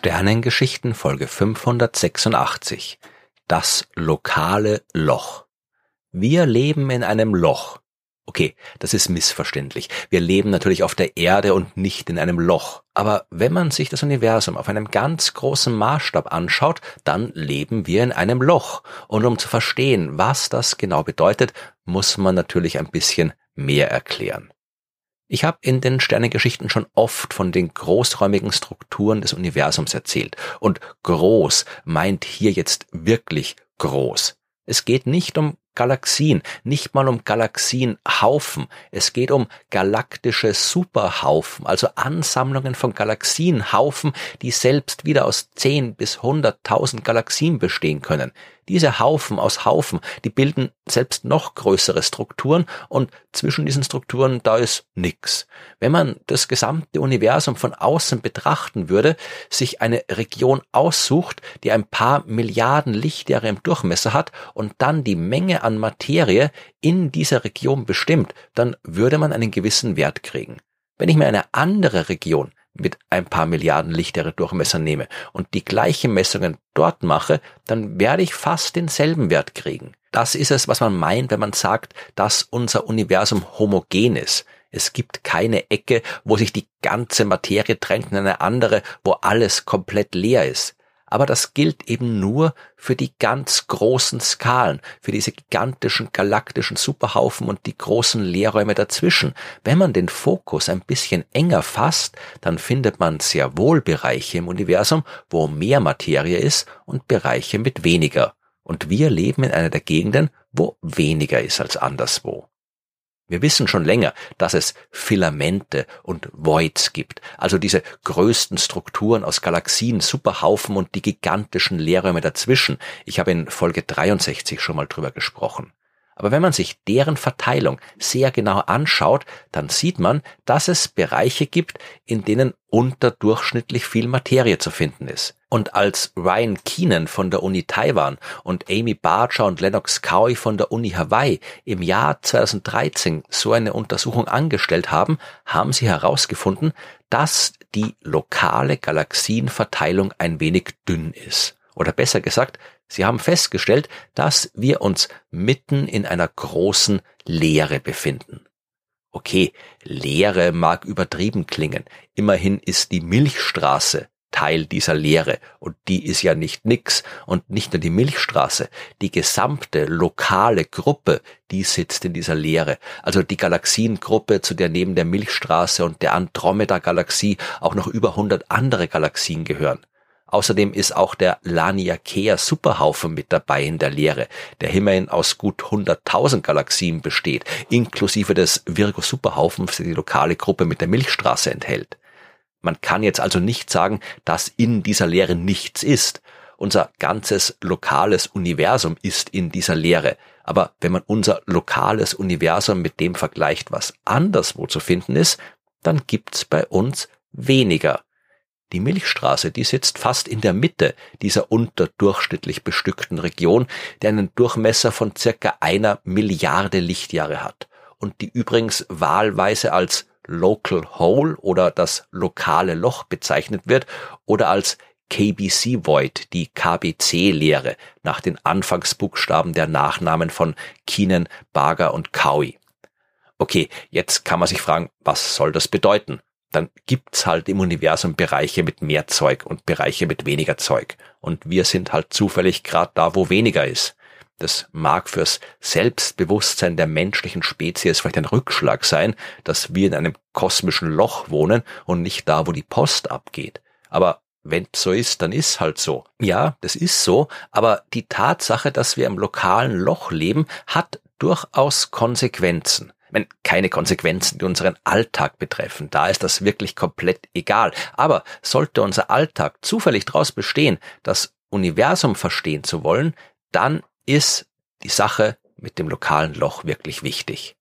Sternengeschichten Folge 586 Das lokale Loch Wir leben in einem Loch. Okay, das ist missverständlich. Wir leben natürlich auf der Erde und nicht in einem Loch. Aber wenn man sich das Universum auf einem ganz großen Maßstab anschaut, dann leben wir in einem Loch. Und um zu verstehen, was das genau bedeutet, muss man natürlich ein bisschen mehr erklären. Ich habe in den Sternengeschichten schon oft von den großräumigen Strukturen des Universums erzählt. Und groß meint hier jetzt wirklich groß. Es geht nicht um Galaxien, nicht mal um Galaxienhaufen. Es geht um galaktische Superhaufen, also Ansammlungen von Galaxienhaufen, die selbst wieder aus 10 bis 100.000 Galaxien bestehen können. Diese Haufen aus Haufen, die bilden selbst noch größere Strukturen und zwischen diesen Strukturen da ist nix. Wenn man das gesamte Universum von außen betrachten würde, sich eine Region aussucht, die ein paar Milliarden Lichtjahre im Durchmesser hat und dann die Menge an Materie in dieser Region bestimmt, dann würde man einen gewissen Wert kriegen. Wenn ich mir eine andere Region mit ein paar Milliarden Lichtjahre Durchmesser nehme und die gleichen Messungen dort mache, dann werde ich fast denselben Wert kriegen. Das ist es, was man meint, wenn man sagt, dass unser Universum homogen ist. Es gibt keine Ecke, wo sich die ganze Materie trennt in eine andere, wo alles komplett leer ist aber das gilt eben nur für die ganz großen Skalen, für diese gigantischen galaktischen Superhaufen und die großen Leerräume dazwischen. Wenn man den Fokus ein bisschen enger fasst, dann findet man sehr wohl Bereiche im Universum, wo mehr Materie ist und Bereiche mit weniger. Und wir leben in einer der Gegenden, wo weniger ist als anderswo. Wir wissen schon länger, dass es Filamente und Voids gibt, also diese größten Strukturen aus Galaxien, Superhaufen und die gigantischen Leerräume dazwischen. Ich habe in Folge 63 schon mal drüber gesprochen. Aber wenn man sich deren Verteilung sehr genau anschaut, dann sieht man, dass es Bereiche gibt, in denen unterdurchschnittlich viel Materie zu finden ist. Und als Ryan Keenan von der Uni Taiwan und Amy Barger und Lennox Cowie von der Uni Hawaii im Jahr 2013 so eine Untersuchung angestellt haben, haben sie herausgefunden, dass die lokale Galaxienverteilung ein wenig dünn ist. Oder besser gesagt, sie haben festgestellt, dass wir uns mitten in einer großen Leere befinden. Okay, Leere mag übertrieben klingen. Immerhin ist die Milchstraße Teil dieser Lehre. Und die ist ja nicht nix. Und nicht nur die Milchstraße, die gesamte lokale Gruppe, die sitzt in dieser Lehre. Also die Galaxiengruppe, zu der neben der Milchstraße und der Andromeda-Galaxie auch noch über 100 andere Galaxien gehören. Außerdem ist auch der Laniakea Superhaufen mit dabei in der Lehre, der immerhin aus gut 100.000 Galaxien besteht, inklusive des Virgo Superhaufens, der die lokale Gruppe mit der Milchstraße enthält. Man kann jetzt also nicht sagen, dass in dieser Lehre nichts ist. Unser ganzes lokales Universum ist in dieser Lehre. Aber wenn man unser lokales Universum mit dem vergleicht, was anderswo zu finden ist, dann gibt's bei uns weniger. Die Milchstraße, die sitzt fast in der Mitte dieser unterdurchschnittlich bestückten Region, die einen Durchmesser von circa einer Milliarde Lichtjahre hat und die übrigens wahlweise als Local Hole oder das lokale Loch bezeichnet wird oder als KBC Void, die KBC-Lehre, nach den Anfangsbuchstaben der Nachnamen von Keenan, Barger und Cowie. Okay, jetzt kann man sich fragen, was soll das bedeuten? Dann gibt's halt im Universum Bereiche mit mehr Zeug und Bereiche mit weniger Zeug. Und wir sind halt zufällig gerade da, wo weniger ist. Das mag fürs Selbstbewusstsein der menschlichen Spezies vielleicht ein Rückschlag sein, dass wir in einem kosmischen Loch wohnen und nicht da, wo die Post abgeht. Aber wenn so ist, dann ist halt so. Ja, das ist so, aber die Tatsache, dass wir im lokalen Loch leben, hat durchaus Konsequenzen. Wenn keine Konsequenzen, die unseren Alltag betreffen, da ist das wirklich komplett egal. Aber sollte unser Alltag zufällig daraus bestehen, das Universum verstehen zu wollen, dann ist die Sache mit dem lokalen Loch wirklich wichtig.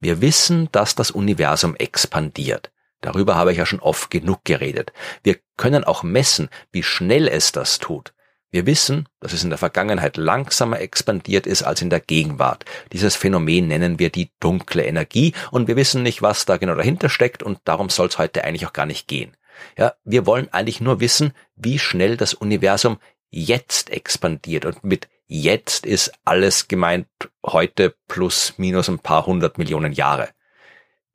Wir wissen, dass das Universum expandiert. Darüber habe ich ja schon oft genug geredet. Wir können auch messen, wie schnell es das tut. Wir wissen, dass es in der Vergangenheit langsamer expandiert ist als in der Gegenwart. Dieses Phänomen nennen wir die dunkle Energie und wir wissen nicht, was da genau dahinter steckt und darum soll es heute eigentlich auch gar nicht gehen. Ja, wir wollen eigentlich nur wissen, wie schnell das Universum jetzt expandiert. Und mit jetzt ist alles gemeint heute plus minus ein paar hundert Millionen Jahre.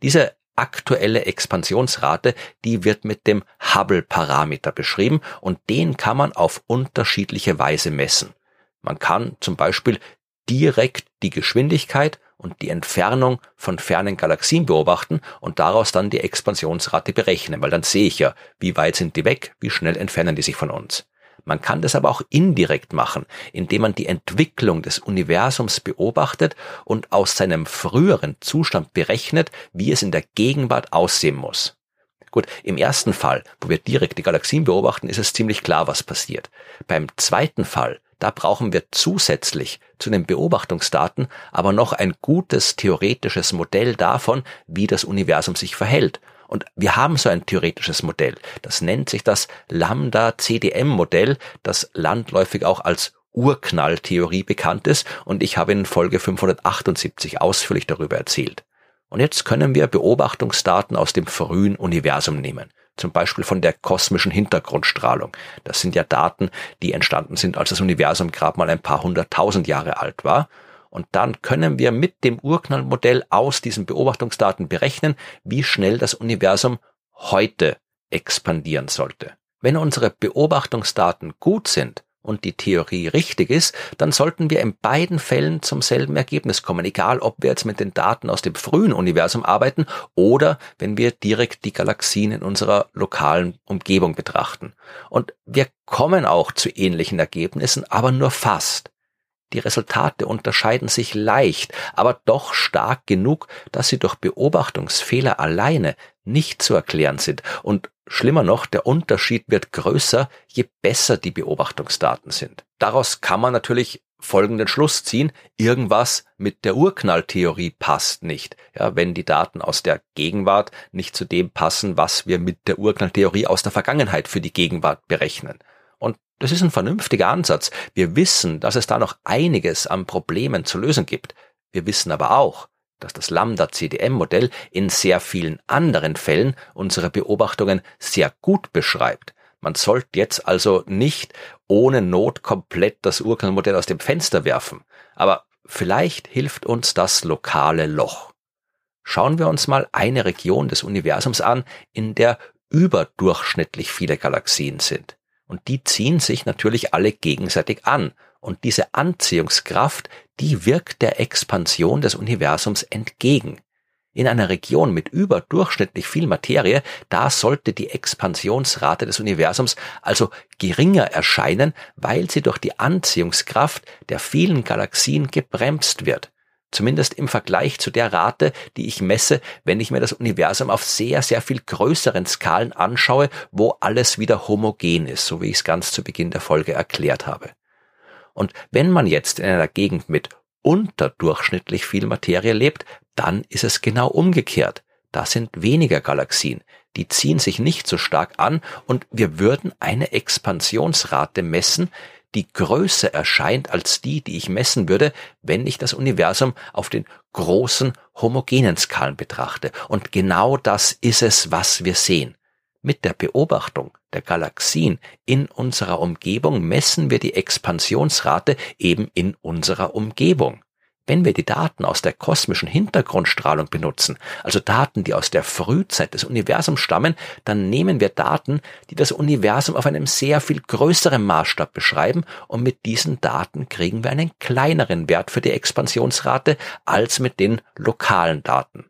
Diese aktuelle Expansionsrate, die wird mit dem Hubble-Parameter beschrieben und den kann man auf unterschiedliche Weise messen. Man kann zum Beispiel direkt die Geschwindigkeit und die Entfernung von fernen Galaxien beobachten und daraus dann die Expansionsrate berechnen, weil dann sehe ich ja, wie weit sind die weg, wie schnell entfernen die sich von uns. Man kann das aber auch indirekt machen, indem man die Entwicklung des Universums beobachtet und aus seinem früheren Zustand berechnet, wie es in der Gegenwart aussehen muss. Gut, im ersten Fall, wo wir direkt die Galaxien beobachten, ist es ziemlich klar, was passiert. Beim zweiten Fall, da brauchen wir zusätzlich zu den Beobachtungsdaten aber noch ein gutes theoretisches Modell davon, wie das Universum sich verhält. Und wir haben so ein theoretisches Modell. Das nennt sich das Lambda-CDM-Modell, das landläufig auch als Urknalltheorie bekannt ist. Und ich habe in Folge 578 ausführlich darüber erzählt. Und jetzt können wir Beobachtungsdaten aus dem frühen Universum nehmen. Zum Beispiel von der kosmischen Hintergrundstrahlung. Das sind ja Daten, die entstanden sind, als das Universum gerade mal ein paar hunderttausend Jahre alt war. Und dann können wir mit dem Urknallmodell aus diesen Beobachtungsdaten berechnen, wie schnell das Universum heute expandieren sollte. Wenn unsere Beobachtungsdaten gut sind und die Theorie richtig ist, dann sollten wir in beiden Fällen zum selben Ergebnis kommen, egal ob wir jetzt mit den Daten aus dem frühen Universum arbeiten oder wenn wir direkt die Galaxien in unserer lokalen Umgebung betrachten. Und wir kommen auch zu ähnlichen Ergebnissen, aber nur fast. Die Resultate unterscheiden sich leicht, aber doch stark genug, dass sie durch Beobachtungsfehler alleine nicht zu erklären sind. Und schlimmer noch, der Unterschied wird größer, je besser die Beobachtungsdaten sind. Daraus kann man natürlich folgenden Schluss ziehen, irgendwas mit der Urknalltheorie passt nicht. Ja, wenn die Daten aus der Gegenwart nicht zu dem passen, was wir mit der Urknalltheorie aus der Vergangenheit für die Gegenwart berechnen. Das ist ein vernünftiger Ansatz. Wir wissen, dass es da noch einiges an Problemen zu lösen gibt. Wir wissen aber auch, dass das Lambda-CDM-Modell in sehr vielen anderen Fällen unsere Beobachtungen sehr gut beschreibt. Man sollte jetzt also nicht ohne Not komplett das Urknallmodell aus dem Fenster werfen. Aber vielleicht hilft uns das lokale Loch. Schauen wir uns mal eine Region des Universums an, in der überdurchschnittlich viele Galaxien sind. Und die ziehen sich natürlich alle gegenseitig an. Und diese Anziehungskraft, die wirkt der Expansion des Universums entgegen. In einer Region mit überdurchschnittlich viel Materie, da sollte die Expansionsrate des Universums also geringer erscheinen, weil sie durch die Anziehungskraft der vielen Galaxien gebremst wird. Zumindest im Vergleich zu der Rate, die ich messe, wenn ich mir das Universum auf sehr, sehr viel größeren Skalen anschaue, wo alles wieder homogen ist, so wie ich es ganz zu Beginn der Folge erklärt habe. Und wenn man jetzt in einer Gegend mit unterdurchschnittlich viel Materie lebt, dann ist es genau umgekehrt. Da sind weniger Galaxien, die ziehen sich nicht so stark an und wir würden eine Expansionsrate messen, die größer erscheint als die, die ich messen würde, wenn ich das Universum auf den großen homogenen Skalen betrachte. Und genau das ist es, was wir sehen. Mit der Beobachtung der Galaxien in unserer Umgebung messen wir die Expansionsrate eben in unserer Umgebung. Wenn wir die Daten aus der kosmischen Hintergrundstrahlung benutzen, also Daten, die aus der Frühzeit des Universums stammen, dann nehmen wir Daten, die das Universum auf einem sehr viel größeren Maßstab beschreiben und mit diesen Daten kriegen wir einen kleineren Wert für die Expansionsrate als mit den lokalen Daten.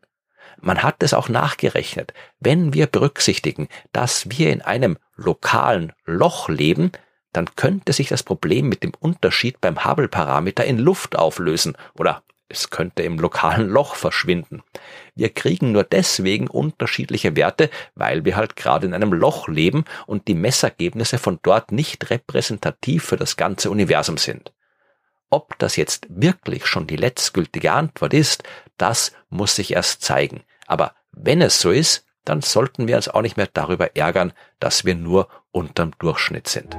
Man hat es auch nachgerechnet. Wenn wir berücksichtigen, dass wir in einem lokalen Loch leben, dann könnte sich das Problem mit dem Unterschied beim Hubble-Parameter in Luft auflösen oder es könnte im lokalen Loch verschwinden. Wir kriegen nur deswegen unterschiedliche Werte, weil wir halt gerade in einem Loch leben und die Messergebnisse von dort nicht repräsentativ für das ganze Universum sind. Ob das jetzt wirklich schon die letztgültige Antwort ist, das muss sich erst zeigen. Aber wenn es so ist, dann sollten wir uns auch nicht mehr darüber ärgern, dass wir nur unterm Durchschnitt sind.